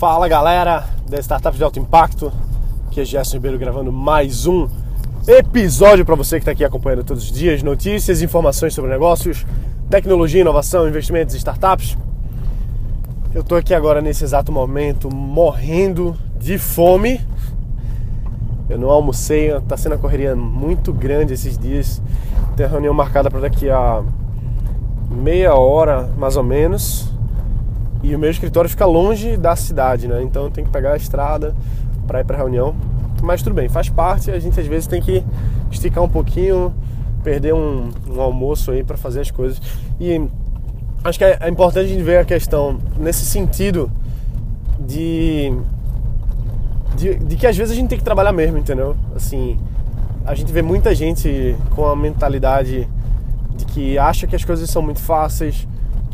Fala galera da Startups de Alto Impacto, aqui é Gerson Ribeiro gravando mais um episódio para você que está aqui acompanhando todos os dias, notícias, informações sobre negócios, tecnologia, inovação, investimentos e startups. Eu estou aqui agora nesse exato momento morrendo de fome. Eu não almocei, está sendo uma correria muito grande esses dias. Tem reunião marcada para daqui a meia hora mais ou menos e o meu escritório fica longe da cidade, né? Então eu tenho que pegar a estrada para ir para reunião. Mas tudo bem, faz parte. A gente às vezes tem que esticar um pouquinho, perder um, um almoço aí para fazer as coisas. E acho que é, é importante a gente ver a questão nesse sentido de, de, de que às vezes a gente tem que trabalhar mesmo, entendeu? Assim, a gente vê muita gente com a mentalidade de que acha que as coisas são muito fáceis,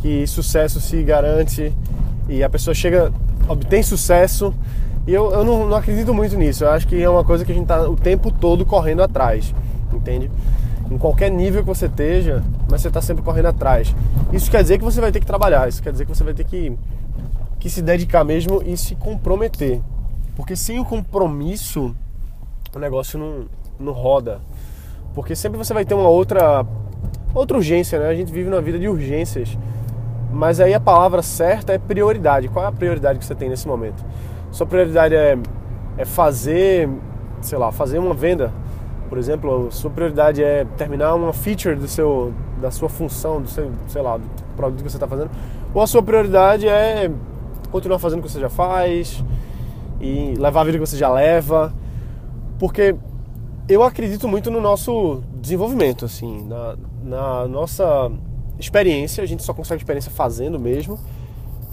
que sucesso se garante e a pessoa chega, obtém sucesso. E eu, eu não, não acredito muito nisso. Eu acho que é uma coisa que a gente está o tempo todo correndo atrás, entende? Em qualquer nível que você esteja, mas você está sempre correndo atrás. Isso quer dizer que você vai ter que trabalhar, isso quer dizer que você vai ter que, que se dedicar mesmo e se comprometer. Porque sem o compromisso, o negócio não, não roda. Porque sempre você vai ter uma outra, outra urgência, né? A gente vive numa vida de urgências. Mas aí a palavra certa é prioridade. Qual é a prioridade que você tem nesse momento? Sua prioridade é, é fazer, sei lá, fazer uma venda. Por exemplo, sua prioridade é terminar uma feature do seu, da sua função, do seu, sei lá, do produto que você está fazendo. Ou a sua prioridade é continuar fazendo o que você já faz e levar a vida que você já leva. Porque eu acredito muito no nosso desenvolvimento, assim, na, na nossa experiência, a gente só consegue experiência fazendo mesmo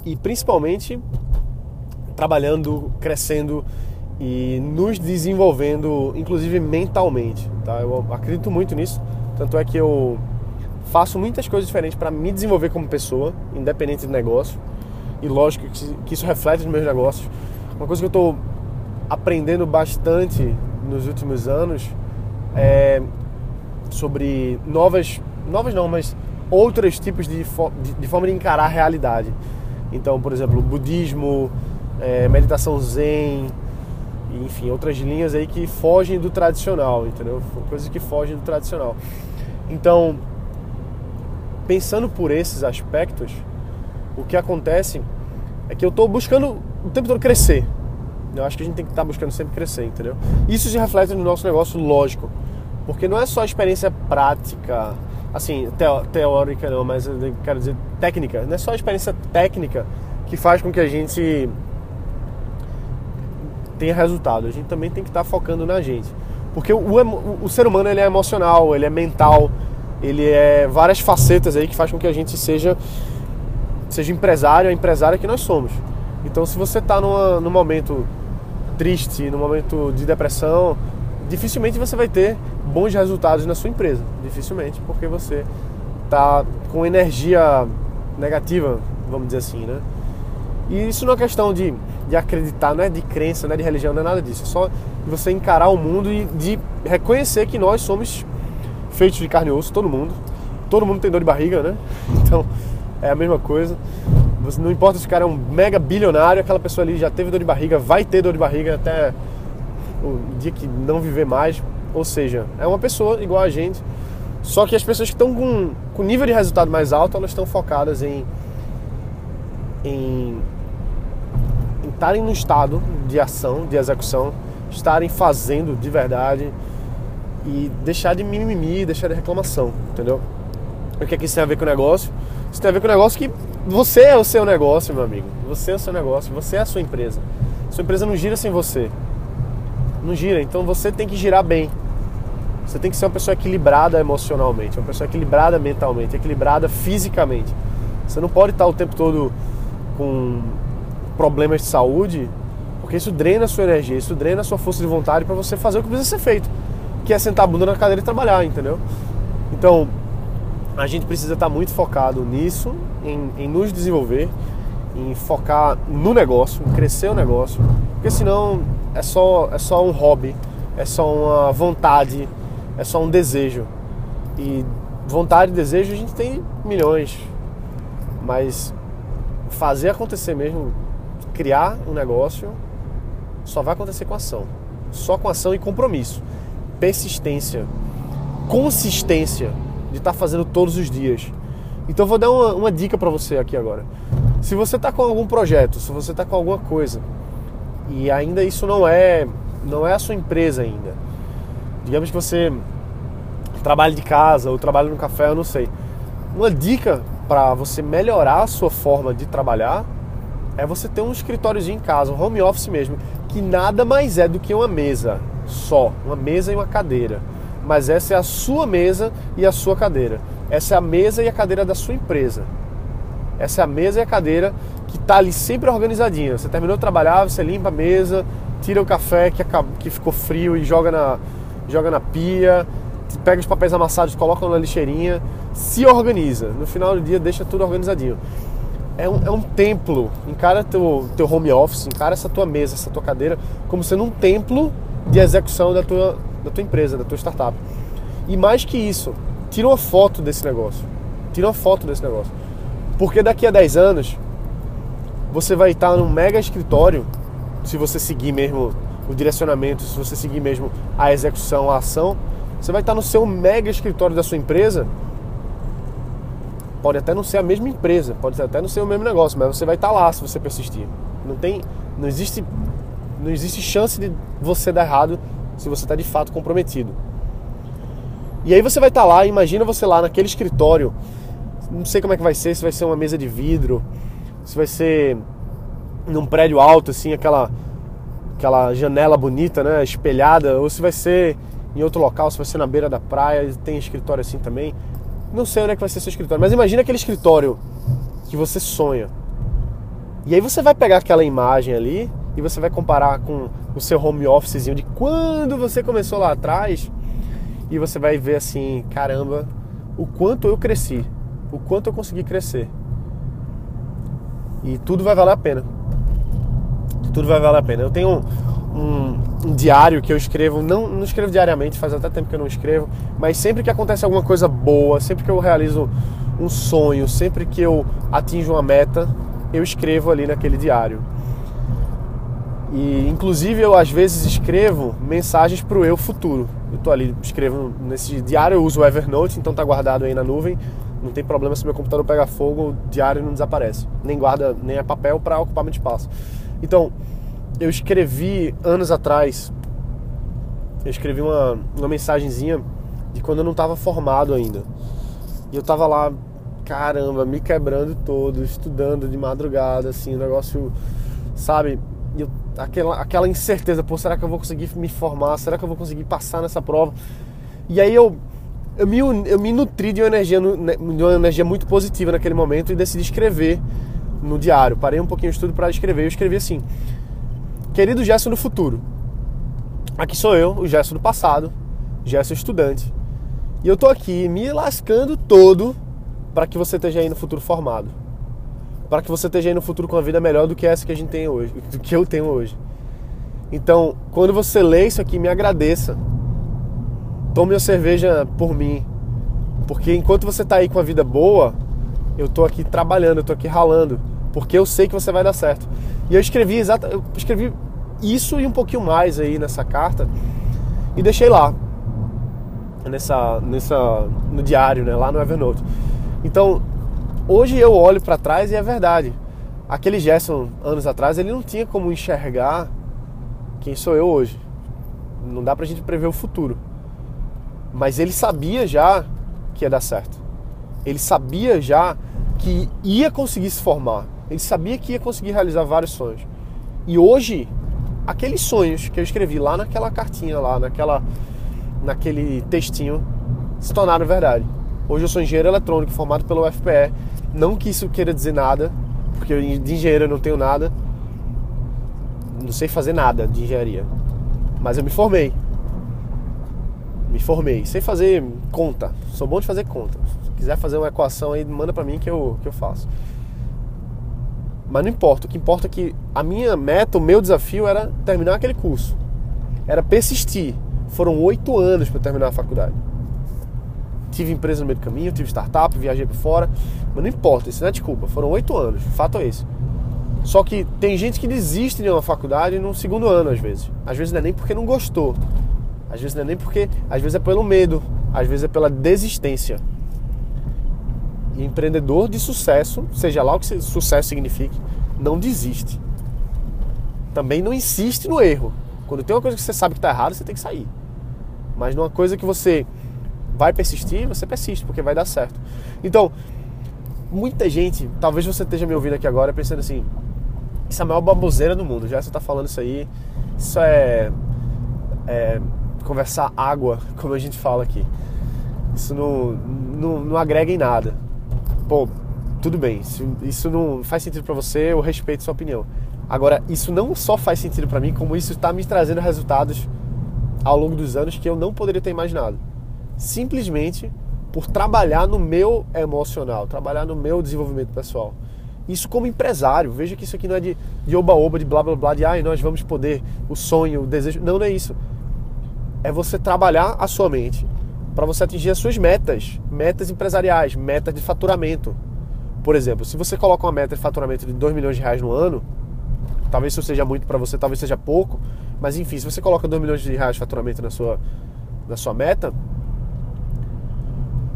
e principalmente trabalhando, crescendo e nos desenvolvendo, inclusive mentalmente. Tá? Eu acredito muito nisso, tanto é que eu faço muitas coisas diferentes para me desenvolver como pessoa, independente do negócio. E lógico que isso reflete nos meus negócios. Uma coisa que eu estou aprendendo bastante nos últimos anos é sobre novas, novas não, mas outros tipos de, de, de, forma de encarar a realidade. Então, por exemplo, budismo, é, meditação zen, enfim, outras linhas aí que fogem do tradicional, entendeu? Coisas que fogem do tradicional. Então, pensando por esses aspectos, o que acontece é que eu estou buscando o tempo todo crescer. Eu acho que a gente tem que estar tá buscando sempre crescer, entendeu? Isso se reflete no nosso negócio, lógico. Porque não é só experiência prática, assim, teórica não, mas quero dizer técnica. Não é só a experiência técnica que faz com que a gente tenha resultado. A gente também tem que estar focando na gente. Porque o, o, o ser humano ele é emocional, ele é mental, ele é várias facetas aí que faz com que a gente seja seja empresário, a empresária que nós somos. Então, se você está num momento triste, num momento de depressão, dificilmente você vai ter bons resultados na sua empresa. Dificilmente, porque você está com energia negativa, vamos dizer assim, né? E isso não é questão de, de acreditar, não é de crença, não é de religião, não é nada disso. É só você encarar o mundo e de reconhecer que nós somos feitos de carne e osso, todo mundo. Todo mundo tem dor de barriga, né? Então é a mesma coisa. Não importa se o cara é um mega bilionário, aquela pessoa ali já teve dor de barriga, vai ter dor de barriga até o dia que não viver mais. Ou seja, é uma pessoa igual a gente. Só que as pessoas que estão com, com nível de resultado mais alto, elas estão focadas em em estarem no estado de ação, de execução, estarem fazendo de verdade e deixar de mimimi, deixar de reclamação, entendeu? O que é que isso tem a ver com o negócio? Isso tem a ver com o negócio que você é o seu negócio, meu amigo. Você é o seu negócio, você é a sua empresa. Sua empresa não gira sem você. Não gira, então você tem que girar bem. Você tem que ser uma pessoa equilibrada emocionalmente, uma pessoa equilibrada mentalmente, equilibrada fisicamente. Você não pode estar o tempo todo com problemas de saúde, porque isso drena a sua energia, isso drena a sua força de vontade para você fazer o que precisa ser feito, que é sentar a bunda na cadeira e trabalhar, entendeu? Então, a gente precisa estar muito focado nisso, em, em nos desenvolver, em focar no negócio, em crescer o negócio, porque senão é só, é só um hobby, é só uma vontade, é só um desejo. E vontade e desejo a gente tem milhões, mas fazer acontecer mesmo criar um negócio só vai acontecer com ação. Só com ação e compromisso. Persistência. Consistência de estar tá fazendo todos os dias. Então vou dar uma, uma dica para você aqui agora. Se você está com algum projeto, se você está com alguma coisa e ainda isso não é não é a sua empresa ainda. Digamos que você trabalha de casa ou trabalha no café, eu não sei. Uma dica para você melhorar a sua forma de trabalhar é você ter um escritóriozinho em casa, um home office mesmo, que nada mais é do que uma mesa só, uma mesa e uma cadeira. Mas essa é a sua mesa e a sua cadeira. Essa é a mesa e a cadeira da sua empresa. Essa é a mesa e a cadeira que está ali sempre organizadinha. Você terminou de trabalhar, você limpa a mesa, tira o café que, acabou, que ficou frio e joga na, joga na pia, pega os papéis amassados, coloca na lixeirinha, se organiza. No final do dia deixa tudo organizadinho. É um, é um templo. Encara teu, teu home office, encara essa tua mesa, essa tua cadeira, como sendo um templo de execução da tua, da tua empresa, da tua startup. E mais que isso, tira uma foto desse negócio. Tira uma foto desse negócio. Porque daqui a 10 anos, você vai estar num mega escritório, se você seguir mesmo o direcionamento, se você seguir mesmo a execução, a ação, você vai estar no seu mega escritório da sua empresa. Pode até não ser a mesma empresa, pode até não ser o mesmo negócio, mas você vai estar lá se você persistir. Não tem, não existe, não existe chance de você dar errado se você está de fato comprometido. E aí você vai estar lá, imagina você lá naquele escritório, não sei como é que vai ser, se vai ser uma mesa de vidro, se vai ser num prédio alto assim, aquela aquela janela bonita, né, espelhada, ou se vai ser em outro local, se vai ser na beira da praia, tem escritório assim também. Não sei onde é que vai ser seu escritório, mas imagina aquele escritório que você sonha. E aí você vai pegar aquela imagem ali e você vai comparar com o seu home officezinho de quando você começou lá atrás e você vai ver assim, caramba, o quanto eu cresci, o quanto eu consegui crescer. E tudo vai valer a pena. Tudo vai valer a pena. Eu tenho um, um, diário que eu escrevo, não, não escrevo diariamente, faz até tempo que eu não escrevo, mas sempre que acontece alguma coisa boa, sempre que eu realizo um sonho, sempre que eu atinjo uma meta, eu escrevo ali naquele diário. E inclusive eu às vezes escrevo mensagens para o eu futuro. Eu tô ali, escrevo nesse diário, eu uso o Evernote, então tá guardado aí na nuvem. Não tem problema se meu computador pega fogo, diário não desaparece. Nem guarda, nem é papel para ocupar muito espaço. Então, eu escrevi anos atrás, eu escrevi uma, uma mensagenzinha de quando eu não estava formado ainda. E eu tava lá, caramba, me quebrando todo, estudando de madrugada, assim, o negócio, sabe? Eu, aquela, aquela incerteza, pô, será que eu vou conseguir me formar? Será que eu vou conseguir passar nessa prova? E aí eu, eu, me, eu me nutri de uma, energia, né, de uma energia muito positiva naquele momento e decidi escrever no diário. Parei um pouquinho o estudo para escrever. Eu escrevi assim: Querido Gerson do futuro, aqui sou eu, o Gerson do passado, Gerson estudante. E eu tô aqui me lascando todo para que você esteja aí no futuro formado. Para que você esteja aí no futuro com uma vida melhor do que essa que a gente tem hoje, do que eu tenho hoje. Então, quando você lê isso aqui, me agradeça. Tome a cerveja por mim. Porque enquanto você tá aí com a vida boa, eu tô aqui trabalhando, eu tô aqui ralando, porque eu sei que você vai dar certo. E eu escrevi exata, eu escrevi isso e um pouquinho mais aí nessa carta e deixei lá nessa nessa no diário, né, lá no Evernote. Então, hoje eu olho para trás e é verdade. Aquele Gerson anos atrás, ele não tinha como enxergar quem sou eu hoje. Não dá pra gente prever o futuro. Mas ele sabia já que ia dar certo. Ele sabia já que ia conseguir se formar. Ele sabia que ia conseguir realizar vários sonhos. E hoje, aqueles sonhos que eu escrevi lá naquela cartinha lá, naquela naquele textinho, se tornaram verdade. Hoje eu sou engenheiro eletrônico formado pelo UFPE. Não que isso queira dizer nada, porque de engenheiro eu não tenho nada. Não sei fazer nada de engenharia. Mas eu me formei. Me formei. Sei fazer conta. Sou bom de fazer conta. Se quiser fazer uma equação aí, manda para mim que eu, que eu faço. Mas não importa, o que importa é que a minha meta, o meu desafio era terminar aquele curso. Era persistir. Foram oito anos para terminar a faculdade. Tive empresa no meio do caminho, tive startup, viajei para fora, mas não importa, isso não é desculpa. Foram oito anos, fato é esse. Só que tem gente que desiste de uma faculdade no segundo ano, às vezes. Às vezes não é nem porque não gostou. Às vezes não é nem porque. Às vezes é pelo medo. Às vezes é pela desistência. E empreendedor de sucesso, seja lá o que sucesso signifique, não desiste. Também não insiste no erro. Quando tem uma coisa que você sabe que está errado, você tem que sair. Mas numa coisa que você vai persistir, você persiste, porque vai dar certo. Então, muita gente, talvez você esteja me ouvindo aqui agora pensando assim, isso é a maior baboseira do mundo. Já você está falando isso aí, isso é, é, conversar água, como a gente fala aqui. Isso não, não, não agrega em nada. Pô, tudo bem, isso, não faz sentido para você, eu respeito sua opinião. Agora, isso não só faz sentido para mim, como isso está me trazendo resultados ao longo dos anos que eu não poderia ter imaginado. Simplesmente por trabalhar no meu emocional, trabalhar no meu desenvolvimento pessoal. Isso como empresário, veja que isso aqui não é de, de oba-oba, de blá blá blá, de ai, nós vamos poder, o sonho, o desejo. Não, não é isso. É você trabalhar a sua mente para você atingir as suas metas, metas empresariais, metas de faturamento. Por exemplo, se você coloca uma meta de faturamento de 2 milhões de reais no ano, talvez isso seja muito para você, talvez seja pouco, mas enfim, se você coloca 2 milhões de reais de faturamento na sua, na sua meta,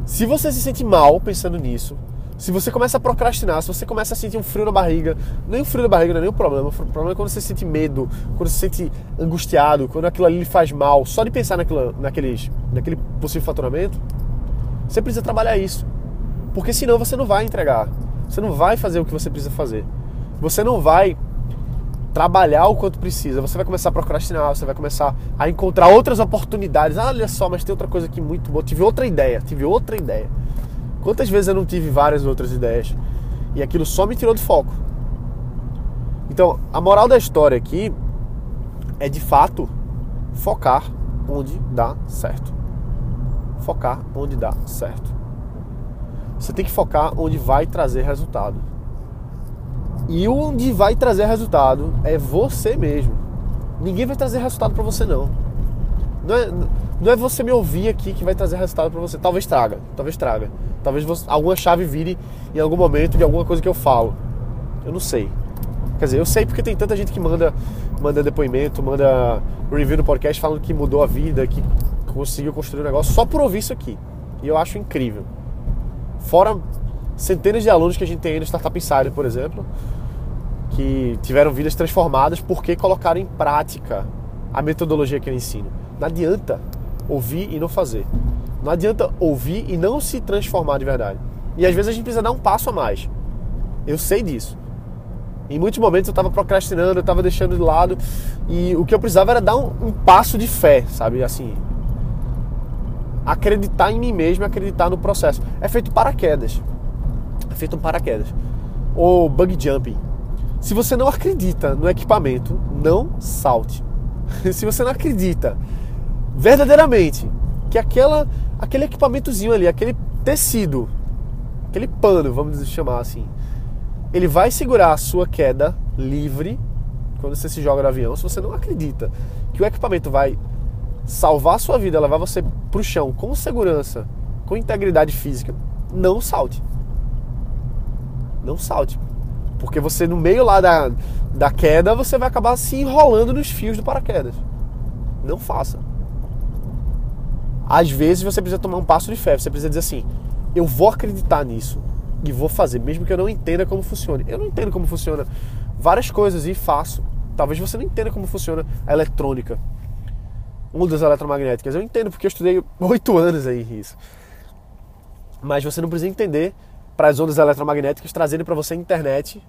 se você se sente mal pensando nisso, se você começa a procrastinar, se você começa a sentir um frio na barriga, nem o frio na barriga não é o problema. O problema é quando você sente medo, quando você se sente angustiado, quando aquilo ali lhe faz mal, só de pensar naquilo, naqueles, naquele possível faturamento, você precisa trabalhar isso. Porque senão você não vai entregar. Você não vai fazer o que você precisa fazer. Você não vai trabalhar o quanto precisa. Você vai começar a procrastinar, você vai começar a encontrar outras oportunidades. Ah, olha só, mas tem outra coisa aqui muito boa. Tive outra ideia, tive outra ideia. Quantas vezes eu não tive várias outras ideias e aquilo só me tirou do foco? Então, a moral da história aqui é de fato focar onde dá certo. Focar onde dá certo. Você tem que focar onde vai trazer resultado. E onde vai trazer resultado é você mesmo. Ninguém vai trazer resultado para você não. Não é, não é você me ouvir aqui que vai trazer resultado para você. Talvez traga, talvez traga. Talvez você, alguma chave vire em algum momento de alguma coisa que eu falo. Eu não sei. Quer dizer, eu sei porque tem tanta gente que manda, manda depoimento, manda review no podcast falando que mudou a vida, que conseguiu construir um negócio só por ouvir isso aqui. E eu acho incrível. Fora centenas de alunos que a gente tem aí no Startup Insider, por exemplo, que tiveram vidas transformadas porque colocaram em prática a metodologia que eu ensino. Não adianta ouvir e não fazer. Não adianta ouvir e não se transformar de verdade. E às vezes a gente precisa dar um passo a mais. Eu sei disso. Em muitos momentos eu estava procrastinando, eu estava deixando de lado e o que eu precisava era dar um, um, passo de fé, sabe? Assim, acreditar em mim mesmo, acreditar no processo. É feito paraquedas. É feito um paraquedas. Ou bug jumping. Se você não acredita no equipamento, não salte. Se você não acredita verdadeiramente que aquela, aquele equipamentozinho ali, aquele tecido, aquele pano, vamos chamar assim, ele vai segurar a sua queda livre quando você se joga no avião. Se você não acredita que o equipamento vai salvar a sua vida, levar você para o chão com segurança, com integridade física, não salte. Não salte. Porque você, no meio lá da, da queda, você vai acabar se enrolando nos fios do paraquedas. Não faça. Às vezes você precisa tomar um passo de fé, você precisa dizer assim: eu vou acreditar nisso e vou fazer, mesmo que eu não entenda como funciona. Eu não entendo como funciona várias coisas e faço. Talvez você não entenda como funciona a eletrônica, ondas eletromagnéticas. Eu entendo porque eu estudei oito anos aí isso. Mas você não precisa entender para as ondas eletromagnéticas trazendo para você internet,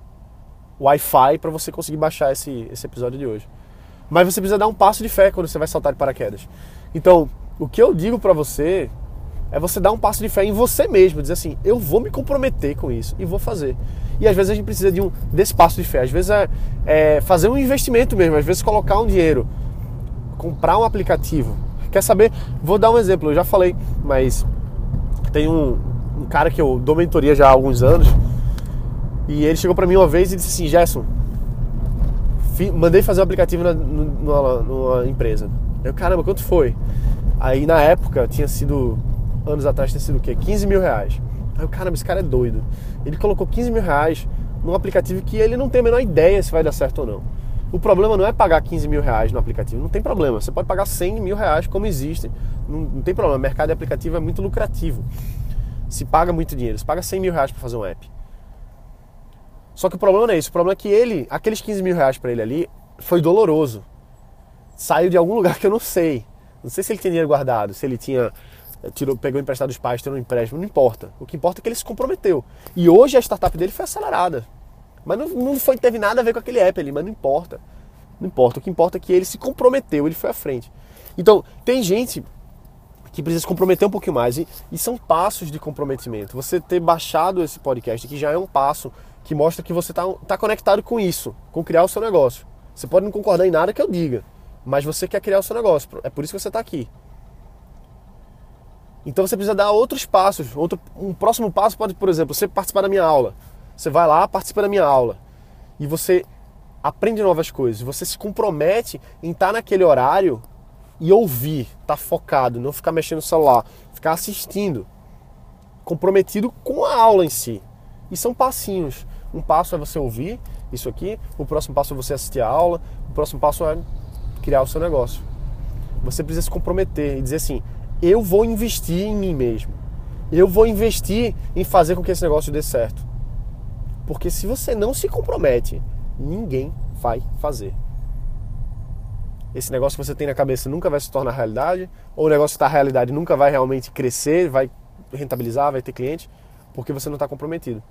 Wi-Fi, para você conseguir baixar esse, esse episódio de hoje. Mas você precisa dar um passo de fé quando você vai saltar de paraquedas. Então, o que eu digo para você é você dar um passo de fé em você mesmo, dizer assim, eu vou me comprometer com isso e vou fazer. E às vezes a gente precisa de um desse passo de fé, às vezes é, é fazer um investimento mesmo, às vezes colocar um dinheiro, comprar um aplicativo. Quer saber? Vou dar um exemplo, eu já falei, mas tem um, um cara que eu dou mentoria já há alguns anos e ele chegou para mim uma vez e disse assim, Gerson, mandei fazer um aplicativo na, numa, numa empresa. Eu, caramba, quanto foi? Aí na época tinha sido, anos atrás tinha sido o quê? 15 mil reais. Aí o caramba, esse cara é doido. Ele colocou 15 mil reais num aplicativo que ele não tem a menor ideia se vai dar certo ou não. O problema não é pagar 15 mil reais no aplicativo, não tem problema. Você pode pagar 100 mil reais, como existe, não, não tem problema. O mercado de aplicativo é muito lucrativo. Se paga muito dinheiro, se paga 100 mil reais para fazer um app. Só que o problema não é isso. O problema é que ele, aqueles 15 mil reais para ele ali, foi doloroso. Saiu de algum lugar que eu não sei. Não sei se ele tinha dinheiro guardado, se ele tinha eh, tirou, pegou emprestado dos pais, tirou um empréstimo, não importa. O que importa é que ele se comprometeu. E hoje a startup dele foi acelerada. Mas não, não foi, teve nada a ver com aquele app ali, mas não importa. Não importa. O que importa é que ele se comprometeu, ele foi à frente. Então, tem gente que precisa se comprometer um pouquinho mais. E, e são passos de comprometimento. Você ter baixado esse podcast, que já é um passo que mostra que você está tá conectado com isso, com criar o seu negócio. Você pode não concordar em nada que eu diga, mas você quer criar o seu negócio. É por isso que você está aqui. Então você precisa dar outros passos. Outro, um próximo passo pode, por exemplo, você participar da minha aula. Você vai lá, participa da minha aula. E você aprende novas coisas. Você se compromete em estar naquele horário e ouvir, estar tá focado, não ficar mexendo no celular, ficar assistindo. Comprometido com a aula em si. E são passinhos. Um passo é você ouvir isso aqui, o próximo passo é você assistir a aula, o próximo passo é criar o seu negócio. Você precisa se comprometer e dizer assim: eu vou investir em mim mesmo. Eu vou investir em fazer com que esse negócio dê certo. Porque se você não se compromete, ninguém vai fazer. Esse negócio que você tem na cabeça nunca vai se tornar realidade, ou o negócio que está realidade nunca vai realmente crescer, vai rentabilizar, vai ter cliente, porque você não está comprometido.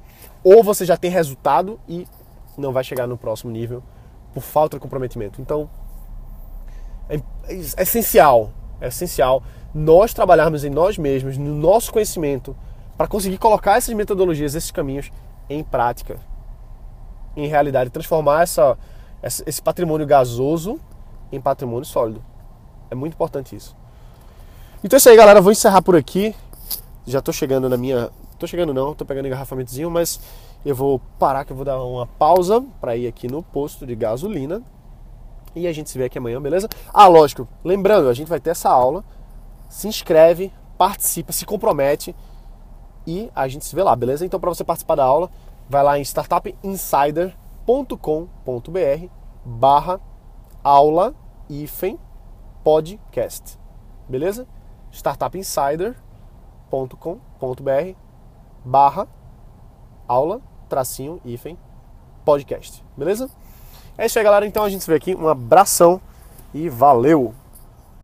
Ou você já tem resultado e não vai chegar no próximo nível por falta de comprometimento. Então, é, é essencial, é essencial nós trabalharmos em nós mesmos, no nosso conhecimento, para conseguir colocar essas metodologias, esses caminhos em prática, em realidade, transformar essa, esse patrimônio gasoso em patrimônio sólido. É muito importante isso. Então é isso aí, galera. Vou encerrar por aqui. Já estou chegando na minha. Tô chegando não, tô pegando engarrafamentozinho, mas eu vou parar que eu vou dar uma pausa para ir aqui no posto de gasolina. E a gente se vê aqui amanhã, beleza? Ah, lógico, lembrando, a gente vai ter essa aula se inscreve, participa, se compromete e a gente se vê lá, beleza? Então, para você participar da aula, vai lá em startupinsider.com.br barra aula hífen podcast, beleza? startupinsider.com.br barra aula tracinho hífen podcast, beleza? É isso aí, galera. Então a gente se vê aqui. Um abração e valeu!